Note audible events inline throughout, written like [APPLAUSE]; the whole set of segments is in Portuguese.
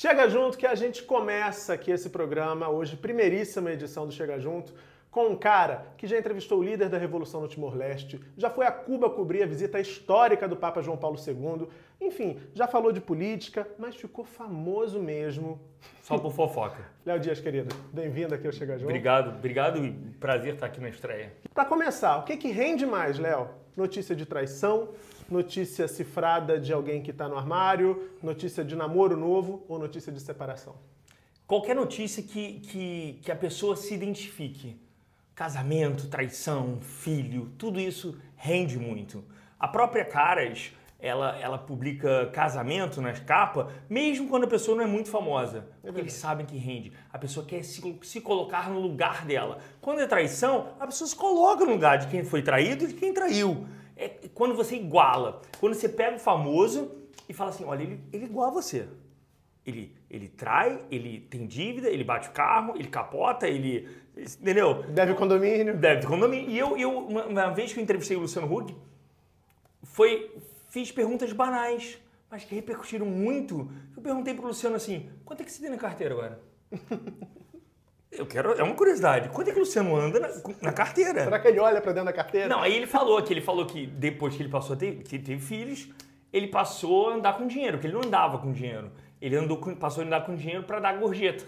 Chega junto que a gente começa aqui esse programa, hoje, primeiríssima edição do Chega Junto, com um cara que já entrevistou o líder da Revolução no Timor-Leste, já foi a Cuba cobrir a visita histórica do Papa João Paulo II, enfim, já falou de política, mas ficou famoso mesmo. Só por fofoca. [LAUGHS] Léo Dias, querido, bem-vindo aqui ao Chega Junto. Obrigado, obrigado e prazer estar aqui na estreia. Para começar, o que, que rende mais, Léo? Notícia de traição, notícia cifrada de alguém que está no armário, notícia de namoro novo ou notícia de separação? Qualquer notícia que, que, que a pessoa se identifique. Casamento, traição, filho, tudo isso rende muito. A própria Caras, ela, ela publica casamento nas capas, mesmo quando a pessoa não é muito famosa. Porque eles sabem que rende. A pessoa quer se, se colocar no lugar dela. Quando é traição, a pessoa se coloca no lugar de quem foi traído e de quem traiu. É quando você iguala. Quando você pega o famoso e fala assim: olha, ele, ele é igual a você. Ele, ele trai, ele tem dívida, ele bate o carro, ele capota, ele. Entendeu? Deve condomínio. Deve condomínio. E eu, eu uma, uma vez que eu entrevistei o Luciano Huck, foi, fiz perguntas banais, mas que repercutiram muito. Eu perguntei pro Luciano assim: quanto é que você tem na carteira agora? [LAUGHS] Eu quero. É uma curiosidade. Quanto é que o Luciano anda na, na carteira? Será que ele olha para dentro da carteira? Não, aí ele falou que ele falou que depois que ele passou a ter, que teve filhos, ele passou a andar com dinheiro, que ele não andava com dinheiro. Ele andou com, passou a andar com dinheiro para dar gorjeta.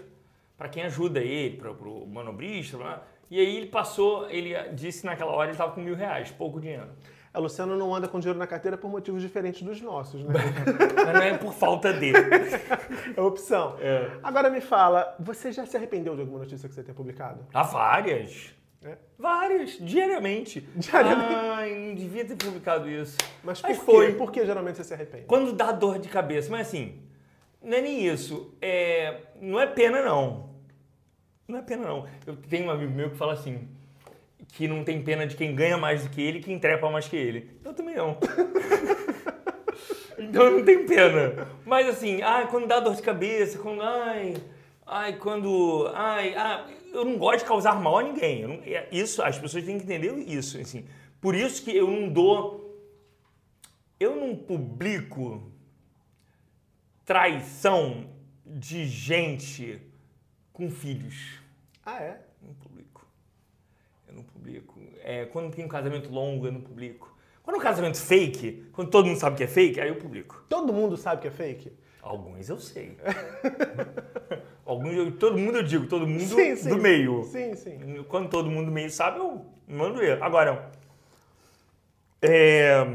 Para quem ajuda ele, para o manobrista. Pra, e aí ele passou, ele disse naquela hora ele estava com mil reais, pouco dinheiro. A Luciano não anda com dinheiro na carteira por motivos diferentes dos nossos, né? [LAUGHS] Mas não é por falta dele. É opção. É. Agora me fala, você já se arrependeu de alguma notícia que você tenha publicado? Há várias. É. Várias, diariamente. Diariamente? Ai, não devia ter publicado isso. Mas por Mas quê? foi. Por que geralmente você se arrepende? Quando dá dor de cabeça, mas assim, não é nem isso. É, não é pena, não. Não é pena, não. Eu tenho um amigo meu que fala assim, que não tem pena de quem ganha mais do que ele e quem trepa mais que ele. Eu também não. [LAUGHS] então não tem pena. Mas assim, ai, quando dá dor de cabeça, quando. Ai, ai, quando. Ai, ah, eu não gosto de causar mal a ninguém. Eu não- é isso, as pessoas têm que entender isso. Assim. Por isso que eu não dou. Eu não publico traição de gente com filhos. Ah, é? Eu não publico. Eu não publico. É, quando tem um casamento longo, eu não publico. Quando é um casamento fake, quando todo mundo sabe que é fake, aí eu publico. Todo mundo sabe que é fake? Alguns eu sei. [LAUGHS] Alguns eu, todo mundo eu digo, todo mundo Sim, sim. do meio. Sim, sim. Quando todo mundo do meio sabe, eu mando ver. Agora, é,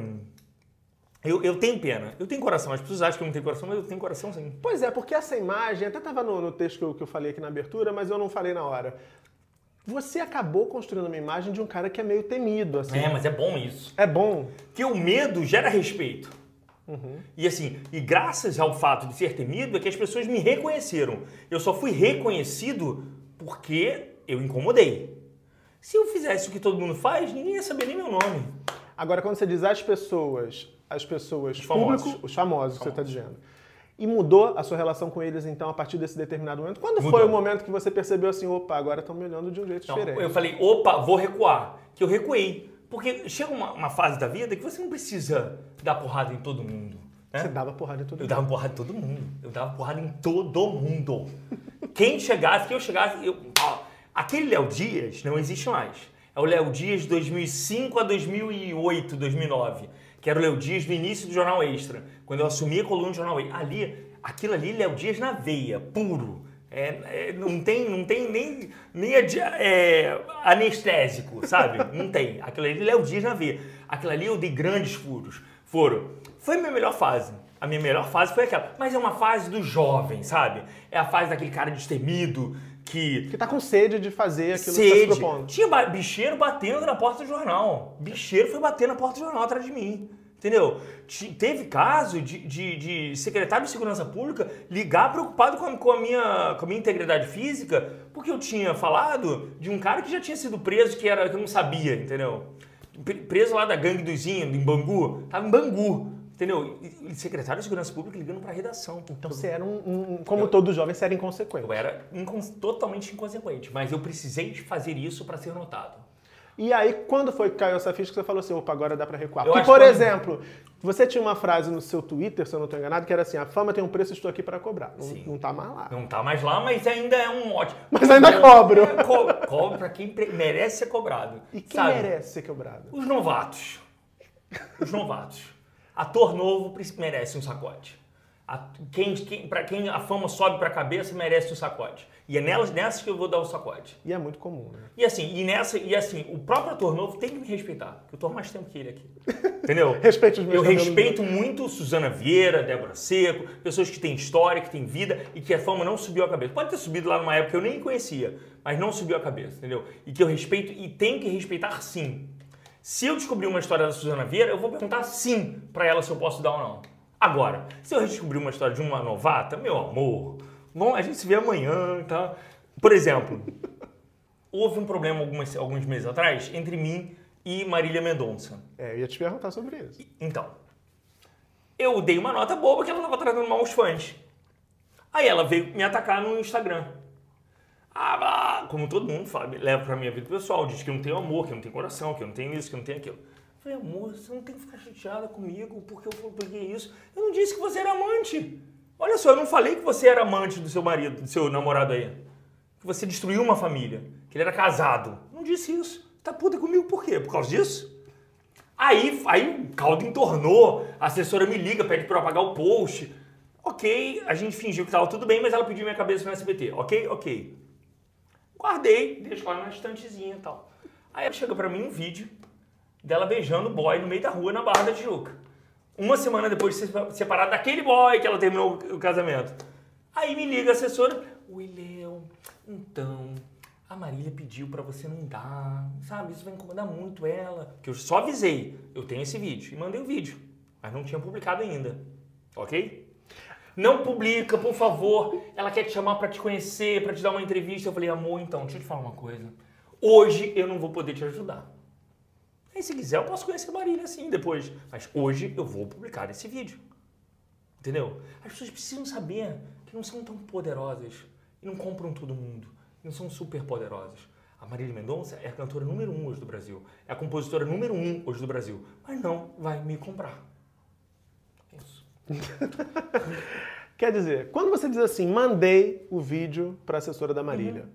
eu, eu tenho pena. Eu tenho coração. As pessoas acham que eu não tenho coração, mas eu tenho coração sim. Pois é, porque essa imagem, até estava no, no texto que eu, que eu falei aqui na abertura, mas eu não falei na hora. Você acabou construindo uma imagem de um cara que é meio temido, assim. É, mas é bom isso. É bom. Porque o medo gera respeito. E assim, e graças ao fato de ser temido é que as pessoas me reconheceram. Eu só fui reconhecido porque eu incomodei. Se eu fizesse o que todo mundo faz, ninguém ia saber nem meu nome. Agora, quando você diz as pessoas, as pessoas, Os famosos. público, os famosos, você está dizendo. E mudou a sua relação com eles, então, a partir desse determinado momento? Quando foi Mudou. o momento que você percebeu assim, opa, agora estão me olhando de um jeito Então, diferente? eu falei, opa, vou recuar. Que eu recuei. Porque chega uma, uma fase da vida que você não precisa dar porrada em todo mundo. né? Você dava porrada em todo Eu mundo. dava porrada em todo mundo. Eu dava porrada em todo mundo. Quem chegasse, quem eu chegasse, eu, aquele Léo Dias não existe mais. É o Léo Dias de 2005 a 2008, 2009. Que era o Léo Dias do início do Jornal Extra. Quando eu assumi a coluna do Jornal Extra. Ali, aquilo ali, Léo Dias na veia, puro. É, é, não tem, não tem nem, nem é, anestésico, sabe? [LAUGHS] Não tem. Aquilo ali, Léo Dias na veia. Aquilo ali eu dei grandes furos. Foram. Foi a minha melhor fase. A minha melhor fase foi aquela. Mas é uma fase do jovem, sabe? É a fase daquele cara destemido que Que tá com sede de fazer aquilo que tá sede. se propondo. Tinha bicheiro batendo na porta do jornal. Bicheiro foi bater na porta do jornal atrás de mim. Entendeu? Teve caso de, de- de secretário de segurança pública ligar preocupado com a, com, a minha, com a minha integridade física, porque eu tinha falado de um cara que já tinha sido preso, que, era, que eu não sabia, entendeu? Pre- Preso lá da gangue do Zinho, em Bangu. Tava em Bangu, entendeu? E, secretário de segurança pública ligando pra redação. Então você era um, um- como todo jovem, você era inconsequente. Eu era incon- totalmente inconsequente, mas eu precisei de fazer isso para ser notado. E aí, quando foi que caiu essa ficha que você falou assim, opa, agora dá pra recuar? Eu Porque, por que- exemplo, você tinha uma frase no seu Twitter, se eu não estou enganado, que era assim, a fama tem um preço, estou aqui para cobrar. Não, Sim. não tá mais lá. Não tá mais lá, mas ainda é um ótimo. Mas ainda É, cobro. é, co cobro pra quem merece ser cobrado. E quem sabe? merece ser quebrado? Os novatos. Os novatos. Ator novo merece um sacode. A- quem, quem, pra quem a fama sobe pra cabeça, merece um sacode. E é nelas, nessas que eu vou dar o sacode. E é muito comum, né? E assim, e nessa, e assim, o próprio ator novo tem que me respeitar, porque eu tô há mais tempo que ele aqui. [LAUGHS] Entendeu? Respeite os meus Eu respeito muito Suzana Vieira, Débora Seco, pessoas que têm história, que têm vida e que a fama não subiu a cabeça. Pode ter subido lá numa época que eu nem conhecia, mas não subiu a cabeça, entendeu? E que eu respeito e tenho que respeitar sim. Se eu descobrir uma história da Suzana Vieira, eu vou perguntar sim pra ela se eu posso dar ou não. Agora, se eu descobrir uma história de uma novata, meu amor, bom, a gente se vê amanhã, tá? Por exemplo, [LAUGHS] houve um problema algumas, alguns meses atrás entre mim e Marília Mendonça. É, eu ia te perguntar sobre isso. Então, eu dei uma nota boba que ela estava tratando mal os fãs. Aí ela veio me atacar no Instagram. Como todo mundo fala, leva pra minha vida pessoal, diz que eu não tenho amor, que eu não tenho coração, que eu não tenho isso, que eu não tenho aquilo. Eu falei, amor, você não tem que ficar chateada comigo porque eu peguei isso. Eu não disse que você era amante. Olha só, eu não falei que você era amante do seu marido, do seu namorado aí. Que você destruiu uma família, que ele era casado. Não disse isso. Tá puta comigo por quê? Por causa disso? Aí, aí o caldo entornou, a assessora me liga, pede pra eu apagar o post. Ok, a gente fingiu que tava tudo bem, mas ela pediu minha cabeça no SBT. Ok, ok. Guardei, deixo lá na estantezinha e tal. Aí ela chega pra mim um vídeo dela beijando o boy no meio da rua na Barra da Tijuca. Uma semana depois de ser separada daquele boy que ela terminou o casamento. Aí me liga a assessora. Léo. Então, a Marília pediu pra você não dar. Sabe, isso vai incomodar muito ela. Porque eu só avisei. Eu tenho esse vídeo. E mandei o vídeo. Mas não tinha publicado ainda. Ok? Não publica, por favor. Ela quer te chamar pra te conhecer, pra te dar uma entrevista. Eu falei, amor, então, deixa eu te falar uma coisa. Hoje eu não vou poder te ajudar. Aí, se quiser, eu posso conhecer a Marília assim depois. Mas hoje eu vou publicar esse vídeo. Entendeu? As pessoas precisam saber que não são tão poderosas e não compram todo mundo. E não são super poderosas. A Marília Mendonça é a cantora número um hoje do Brasil. É a compositora número um hoje do Brasil. Mas não vai me comprar. [LAUGHS] Quer dizer, quando você diz assim, mandei o vídeo para a assessora da Marília,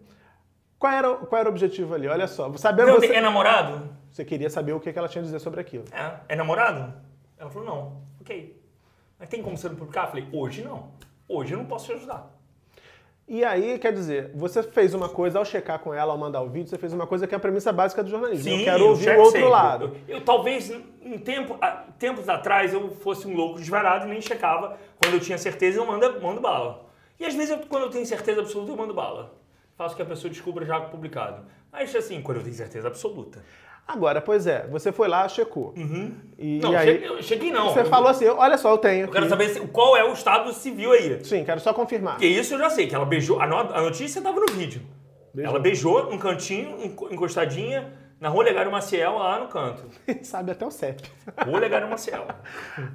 qual, era, qual era o objetivo ali? Olha só, Não, você, É namorado? você queria saber o que que ela tinha a dizer sobre aquilo. É. É namorado? Ela falou, não. Ok. Mas tem como você não publicar? Eu falei, hoje não. Hoje eu não posso te ajudar. E aí, quer dizer, você fez uma coisa ao checar com ela, ao mandar o vídeo, você fez uma coisa que é a premissa básica do jornalismo. eu quero ouvir o outro sempre. lado. Eu, eu talvez, em tempo, há tempos atrás, eu fosse um louco desvarado e nem checava. Quando eu tinha certeza, eu mando, mando bala. E às vezes, eu- quando eu tenho certeza absoluta, eu mando bala. Faço que a pessoa descubra já publicado. Mas assim, quando eu tenho certeza absoluta. Agora, pois é, você foi lá, checou. E, Não, e aí, cheguei, não. você eu, falou assim, olha só, eu tenho eu quero saber se- qual é o estado civil aí. Sim, quero só confirmar. Porque isso eu já sei, que ela beijou. A, no- a notícia estava no vídeo. Beijou. Ela beijou num cantinho, enco- encostadinha, na Rua Legário Maciel, lá no canto. [LAUGHS] Sabe até o CEP. Rua Legário Maciel.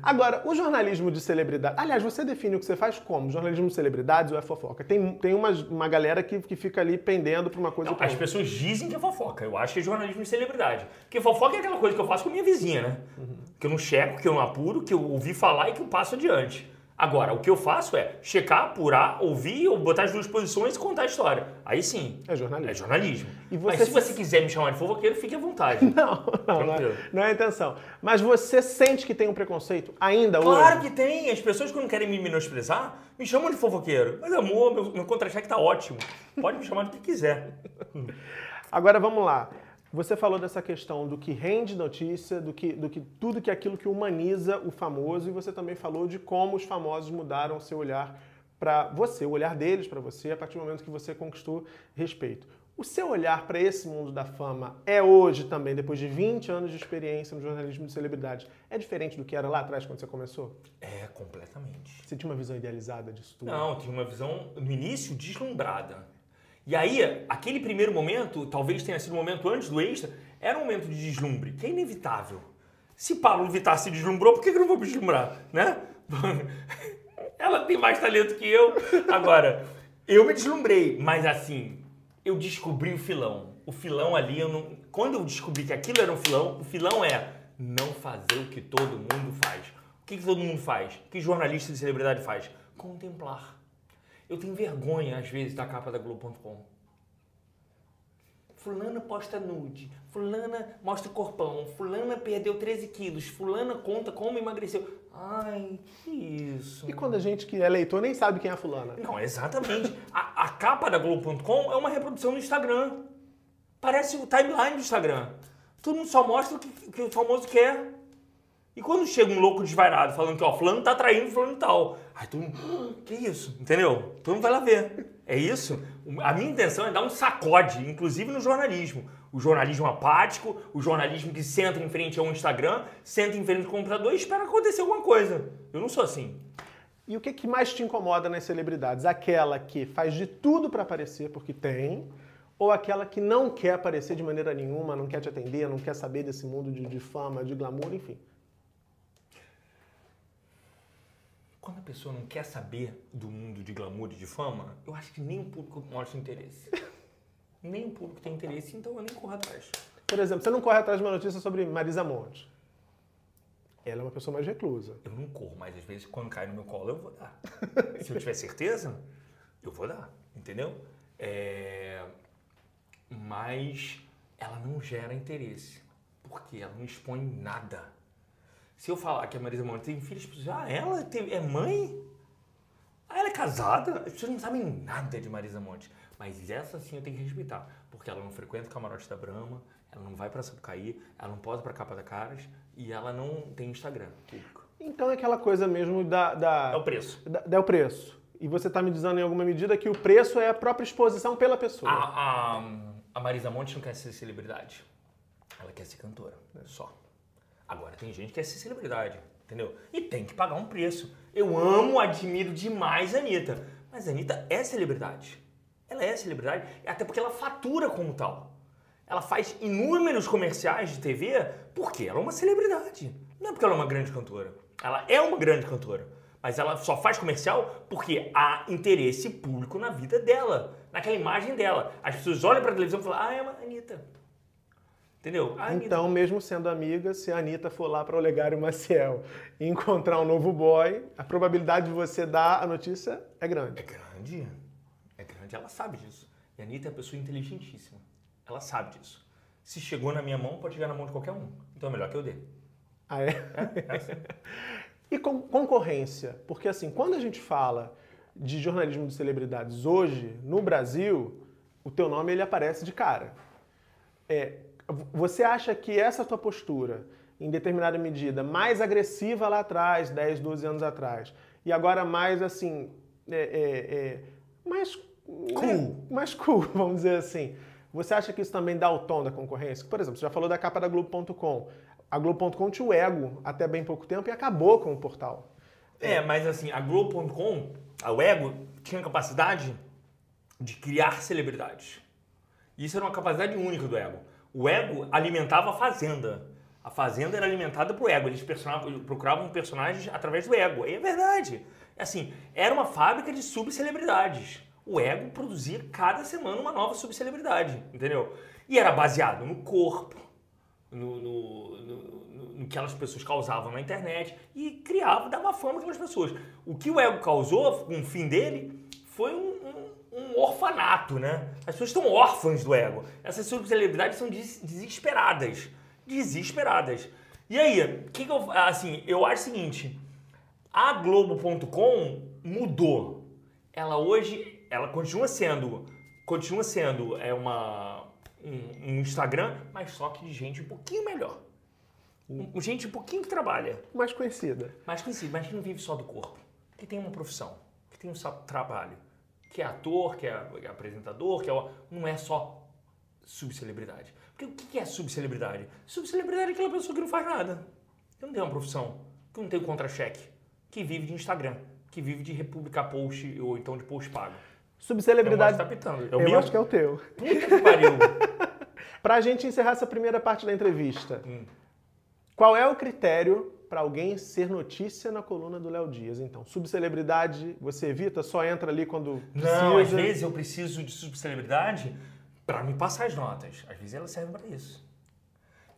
Agora, o jornalismo de celebridade. Aliás, você define o que você faz como? Jornalismo de celebridades ou é fofoca? Tem, tem uma, uma galera que, que fica ali pendendo pra uma coisa ou Não, as outra. pessoas dizem que é fofoca. Eu acho que é jornalismo de celebridade. Porque fofoca é aquela coisa que eu faço com minha vizinha, né? Que eu não checo, que eu não apuro, que eu ouvi falar e que eu passo adiante. Agora, o que eu faço é checar, apurar, ouvir, ou botar as duas posições e contar a história. Aí sim. É jornalismo. É jornalismo. E Mas você se se- você quiser me chamar de fofoqueiro, fique à vontade. [LAUGHS] Não, não, não é, não é a intenção. Mas você sente que tem um preconceito ainda Claro hoje? que tem. As pessoas, quando querem me menosprezar, me chamam de fofoqueiro. Mas, amor, meu, meu contra-cheque tá ótimo. Pode me chamar do que quiser. [LAUGHS] Agora vamos lá. Você falou dessa questão do que rende notícia, do que, do que tudo que é aquilo que humaniza o famoso, e você também falou de como os famosos mudaram o seu olhar para você, o olhar deles para você, a partir do momento que você conquistou respeito. O seu olhar para esse mundo da fama é hoje também, depois de 20 anos de experiência no jornalismo de celebridade, é diferente do que era lá atrás quando você começou? É, completamente. Você tinha uma visão idealizada disso tudo? Não, tinha uma visão, no início, deslumbrada. E aí, aquele primeiro momento, talvez tenha sido o momento antes do extra, era um momento de deslumbre, que é inevitável. Se Pablo Vittar se deslumbrou, por que que eu não vou me deslumbrar, né? [LAUGHS] Ela tem mais talento que eu. Agora, eu me deslumbrei, mas assim, eu descobri o filão. o filão ali, eu não... quando eu descobri que aquilo era um filão, o filão é não fazer o que todo mundo faz. O que, que todo mundo faz? O que jornalista de celebridade faz? Contemplar. Eu tenho vergonha, às vezes, da capa da Globo.com. Fulana posta nude, fulana mostra o corpão, fulana perdeu 13 quilos, fulana conta como emagreceu. Ai, que isso. E quando a gente que é leitor nem sabe quem é a fulana? Não, exatamente. a, a capa da Globo.com é uma reprodução do Instagram. Parece o timeline do Instagram. Todo mundo só mostra o que, que o famoso quer. E quando chega um louco desvairado falando que, ó, fulano tá traindo fulano tal. Aí mundo, ah, que isso? Entendeu? Todo mundo vai lá ver. É isso? A minha intenção é dar um sacode, inclusive no jornalismo. O jornalismo apático, o jornalismo que senta em frente a um Instagram, senta em frente ao computador e espera acontecer alguma coisa. Eu não sou assim. E o que, que mais te incomoda nas celebridades? Aquela que faz de tudo para aparecer, porque tem, ou aquela que não quer aparecer de maneira nenhuma, não quer te atender, não quer saber desse mundo de, de fama, de glamour, enfim. Quando a pessoa não quer saber do mundo de glamour e de fama, eu acho que nem o público mostra interesse. [LAUGHS] nem o público tem interesse, então eu nem corro atrás. Por exemplo, você não corre atrás de uma notícia sobre Marisa Monte. Ela é uma pessoa mais reclusa. Eu não corro, mas às vezes quando cai no meu colo eu vou dar. [LAUGHS] Se eu tiver certeza, eu vou dar, entendeu? É mas ela não gera interesse, porque ela não expõe nada. Se eu falar que a Marisa Monte tem filhos, as pessoas ah, ela tem, é mãe? Ah, ela é casada? As pessoas não sabem nada de Marisa Monte. Mas essa sim eu tenho que respeitar, porque ela não frequenta o camarote da Brahma, ela não vai pra Sapucaí, ela não posa pra capa da Caras e ela não tem Instagram público. Então é aquela coisa mesmo da... da é o preço. Da, é o preço. E você está me dizendo em alguma medida que o preço é a própria exposição pela pessoa. A, a, a Marisa Monte não quer ser celebridade. Ela quer ser cantora, né? só. Agora tem gente que ser celebridade, entendeu? E tem que pagar um preço. Eu amo, admiro demais a Anitta. Mas a Anitta é celebridade. Ela é celebridade, até porque ela fatura como tal. Ela faz inúmeros comerciais de TV porque ela é uma celebridade. Não é porque ela é uma grande cantora. Ela é uma grande cantora. Mas ela só faz comercial porque há interesse público na vida dela, naquela imagem dela. As pessoas olham para a televisão e falam, ah, é uma Anitta. Entendeu? então, mesmo sendo amiga, se a Anitta for lá para o Olegário Maciel e encontrar um novo boy, a probabilidade de você dar a notícia é grande. É grande. É grande. Ela sabe disso. E a Anitta é uma pessoa inteligentíssima. Ela sabe disso. Se chegou na minha mão, pode chegar na mão de qualquer um. Então é melhor que eu dê. Ah, é? é, é assim. [LAUGHS] E com concorrência, porque assim, quando a gente fala de jornalismo de celebridades hoje, no Brasil, o teu nome ele aparece de cara. É, você acha que essa tua postura, em determinada medida, mais agressiva lá atrás, 10, 12 anos atrás, e agora mais assim, é, é, é mais cool. mais cool, [LAUGHS] vamos dizer assim. Você acha que isso também dá o tom da concorrência? Por exemplo, você já falou da capa da Globo.com a Globo.com tinha o Ego até bem pouco tempo e acabou com o portal. É, mas assim, a Globo.com, o Ego, tinha capacidade de criar celebridades. Isso era uma capacidade única do Ego. O Ego alimentava a Fazenda. A Fazenda era alimentada pro Ego. Eles procuravam personagens através do Ego. E é verdade. Assim, era uma fábrica de subcelebridades. O Ego produzia cada semana uma nova subcelebridade, entendeu? E era baseado no corpo, no, no, no, no, que aquelas pessoas causavam na internet e criava, dava fama aquelas pessoas. O que o ego causou, com o fim dele, foi um, um, orfanato, né? As pessoas estão órfãs do ego. Essas celebridades são des desesperadas. Desesperadas. E aí, que, que eu, assim, eu acho o seguinte, a Globo.com mudou. Ela hoje, ela continua sendo, continua sendo é uma um, um Instagram, mas só que de gente um pouquinho melhor. Um, gente um pouquinho que trabalha. Mais conhecida. Mais conhecida, mas que não vive só do corpo. Que tem uma profissão, que tem um trabalho. Que é ator, que é apresentador, que é... Não é só subcelebridade. Porque o que é subcelebridade? Subcelebridade é aquela pessoa que não faz nada. Que não tem uma profissão, que não tem um contra-cheque, que vive de Instagram, que vive de republicar post ou então de post pago. Subcelebridade. Tá pitando. É eu acho que é o teu. Puta que pariu. [LAUGHS] pra gente encerrar essa primeira parte da entrevista, hum. qual é o critério para alguém ser notícia na coluna do Léo Dias? Então, subcelebridade, você evita? Só entra ali quando precisa? Não, às vezes eu preciso de subcelebridade para me passar as notas. Às vezes elas servem para isso.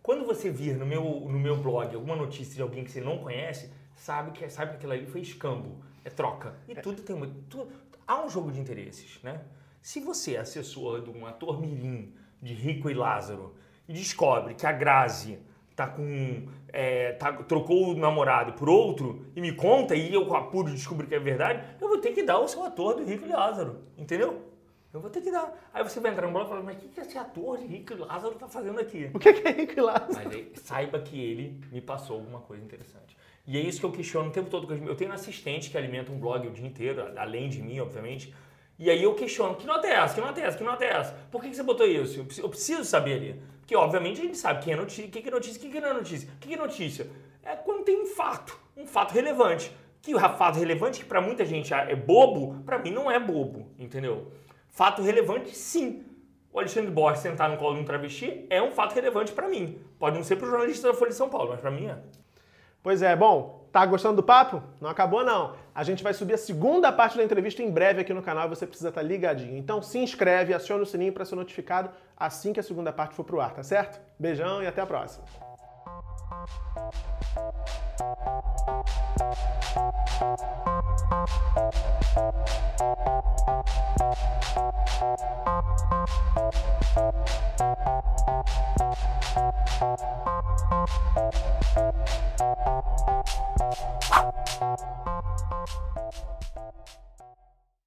Quando você vir no meu, no meu blog alguma notícia de alguém que você não conhece, sabe que, sabe que aquilo ali foi escambo, é troca. E tudo tem uma, tudo, há um jogo de interesses, né? Se você é assessor de um ator mirim de Rico e Lázaro e descobre que a Grazi tá com é, tá, trocou o namorado por outro e me conta e eu apuro descobrir que é verdade, eu vou ter que dar o seu ator do Rico e Lázaro, entendeu? Eu vou ter que dar. Aí você vai entrar no blog e falar, mas o que, que esse ator de Rico e Lázaro tá fazendo aqui? O que é Rico e Lázaro? Mas aí, saiba que ele me passou alguma coisa interessante. E é isso que eu questiono o tempo todo. Eu tenho um assistente que alimenta um blog o dia inteiro, além de mim, obviamente. E aí eu questiono, que nota é essa? Que nota é essa? Que nota é essa? Por que, que você botou isso? Eu preciso saber ali. Porque, obviamente, a gente sabe quem é notícia, que é notícia, que não é notícia. O que é notícia? É quando tem um fato, um fato relevante. Que o fato relevante, que para muita gente é bobo, para mim não é bobo, entendeu? Fato relevante, sim. O Alexandre Borges sentar no colo de um travesti é um fato relevante para mim. Pode não ser para o jornalista da Folha de São Paulo, mas para mim é. Pois é, bom, tá gostando do papo? Não acabou não. A gente vai subir a segunda parte da entrevista em breve aqui no canal e você precisa estar tá ligadinho. Então se inscreve, aciona o sininho para ser notificado assim que a segunda parte for pro ar, tá certo? Beijão e até a próxima. you